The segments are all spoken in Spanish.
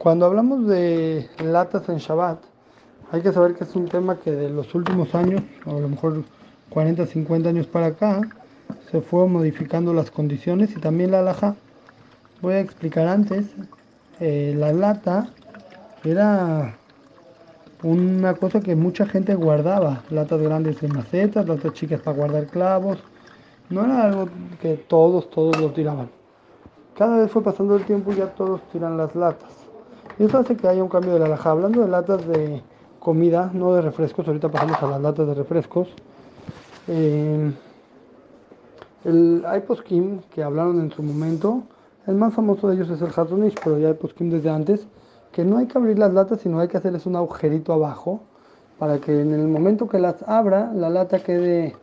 Cuando hablamos de latas en Shabbat, hay que saber que es un tema que de los últimos años, o a lo mejor 40, 50 años para acá, se fue modificando las condiciones y también la alhaja. Voy a explicar antes, eh, la lata era una cosa que mucha gente guardaba, latas grandes en macetas, latas chicas para guardar clavos, no era algo que todos, todos lo tiraban. Cada vez fue pasando el tiempo y ya todos tiran las latas. Y eso hace que haya un cambio de la laja. Hablando de latas de comida, no de refrescos, ahorita pasamos a las latas de refrescos. Eh, el, poskim que hablaron en su momento. El más famoso de ellos es el Hatunish, pero ya poskim desde antes. Que no hay que abrir las latas, sino hay que hacerles un agujerito abajo para que en el momento que las abra, la lata quede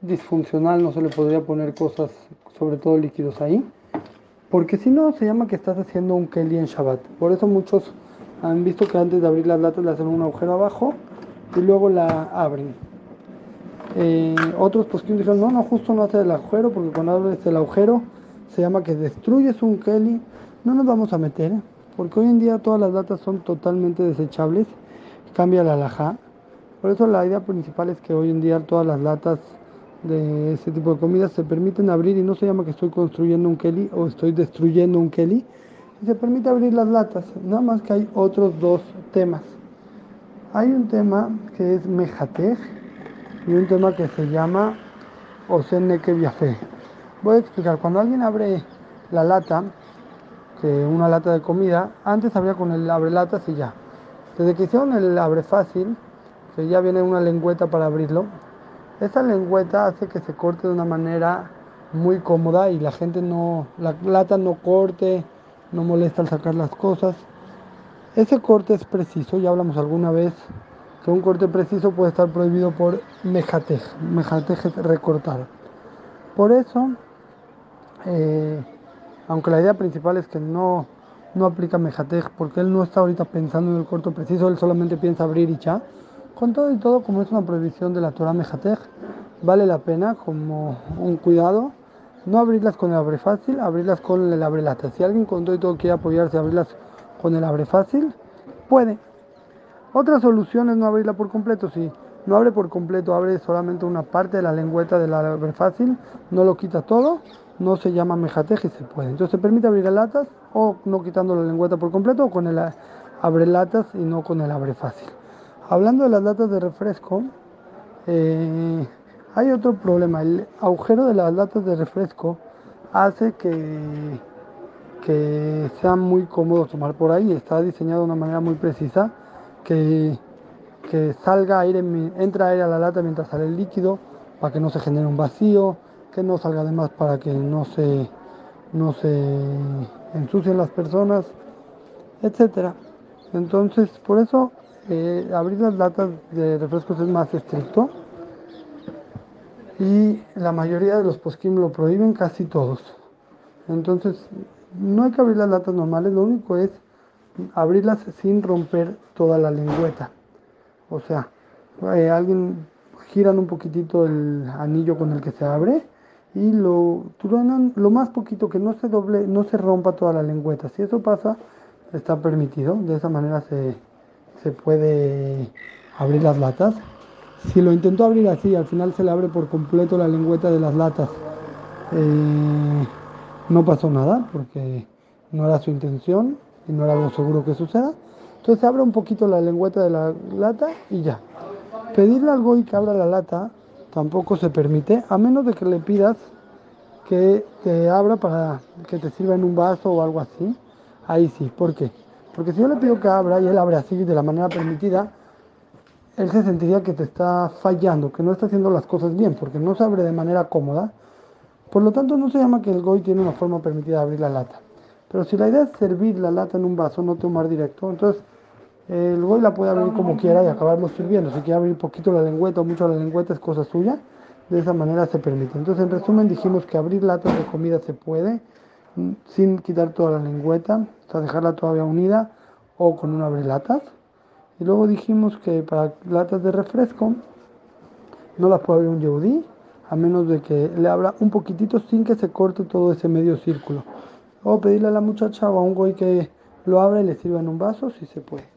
disfuncional, no se le podría poner cosas, sobre todo líquidos ahí. Porque si no, se llama que estás haciendo un Kelly en Shabbat. Por eso muchos han visto que antes de abrir las latas le hacen un agujero abajo y luego la abren. Eh, otros pues que dijeron, no, no, justo no hace el agujero, porque cuando abres el agujero se llama que destruyes un Kelly. No nos vamos a meter, porque hoy en día todas las latas son totalmente desechables. Cambia la laja. Por eso la idea principal es que hoy en día todas las latas de ese tipo de comidas se permiten abrir y no se llama que estoy construyendo un Kelly o estoy destruyendo un Kelly. se permite abrir las latas, nada más que hay otros dos temas. Hay un tema que es Mejatej y un tema que se llama Oseneke Viafé. Voy a explicar, cuando alguien abre la lata, que una lata de comida, antes abría con el abre latas y ya. Desde que hicieron el abre fácil, que ya viene una lengüeta para abrirlo, esa lengüeta hace que se corte de una manera muy cómoda y la gente no, la lata no corte, no molesta al sacar las cosas. Ese corte es preciso, ya hablamos alguna vez que un corte preciso puede estar prohibido por mejatej. Mejatej es recortar. Por eso, eh, aunque la idea principal es que no, no aplica mejatej, porque él no está ahorita pensando en el corte preciso, él solamente piensa abrir y ya con todo y todo, como es una prohibición de la Torah Mejatej, vale la pena como un cuidado no abrirlas con el abre fácil, abrirlas con el abre lata. Si alguien con todo y todo quiere apoyarse abrirlas con el abre fácil, puede. Otra solución es no abrirla por completo. Si no abre por completo, abre solamente una parte de la lengüeta del abre fácil, no lo quita todo, no se llama mejatej y se puede. Entonces se permite abrir latas o no quitando la lengüeta por completo o con el abre latas y no con el abre fácil. Hablando de las latas de refresco, eh, hay otro problema. El agujero de las latas de refresco hace que, que sea muy cómodo tomar por ahí. Está diseñado de una manera muy precisa que, que salga aire, entra aire a la lata mientras sale el líquido para que no se genere un vacío, que no salga además para que no se, no se ensucien las personas, etcétera. Entonces, por eso eh, abrir las latas de refrescos es más estricto y la mayoría de los poskim lo prohíben casi todos. Entonces, no hay que abrir las latas normales, lo único es abrirlas sin romper toda la lengüeta. O sea, eh, alguien giran un poquitito el anillo con el que se abre y lo truenan lo más poquito que no se doble, no se rompa toda la lengüeta. Si eso pasa, está permitido. De esa manera se, se puede abrir las latas. Si lo intentó abrir así, al final se le abre por completo la lengüeta de las latas. Eh, no pasó nada porque no era su intención y no era algo seguro que suceda. Entonces se abre un poquito la lengüeta de la lata y ya. Pedirle algo y que abra la lata tampoco se permite, a menos de que le pidas que te abra para que te sirva en un vaso o algo así. Ahí sí, ¿por qué? Porque si yo le pido que abra y él abre así de la manera permitida, él se sentiría que te está fallando, que no está haciendo las cosas bien, porque no se abre de manera cómoda. Por lo tanto, no se llama que el GOI tiene una forma permitida de abrir la lata. Pero si la idea es servir la lata en un vaso, no tomar directo, entonces el GOI la puede abrir como quiera y acabarlo sirviendo. Si quiere abrir poquito la lengüeta o mucho la lengüeta es cosa suya, de esa manera se permite. Entonces, en resumen, dijimos que abrir latas de comida se puede sin quitar toda la lengüeta, hasta dejarla todavía unida o con una latas. Y luego dijimos que para latas de refresco no las puede abrir un Yehudi a menos de que le abra un poquitito sin que se corte todo ese medio círculo. O pedirle a la muchacha o a un güey que lo abre y le sirva en un vaso si se puede.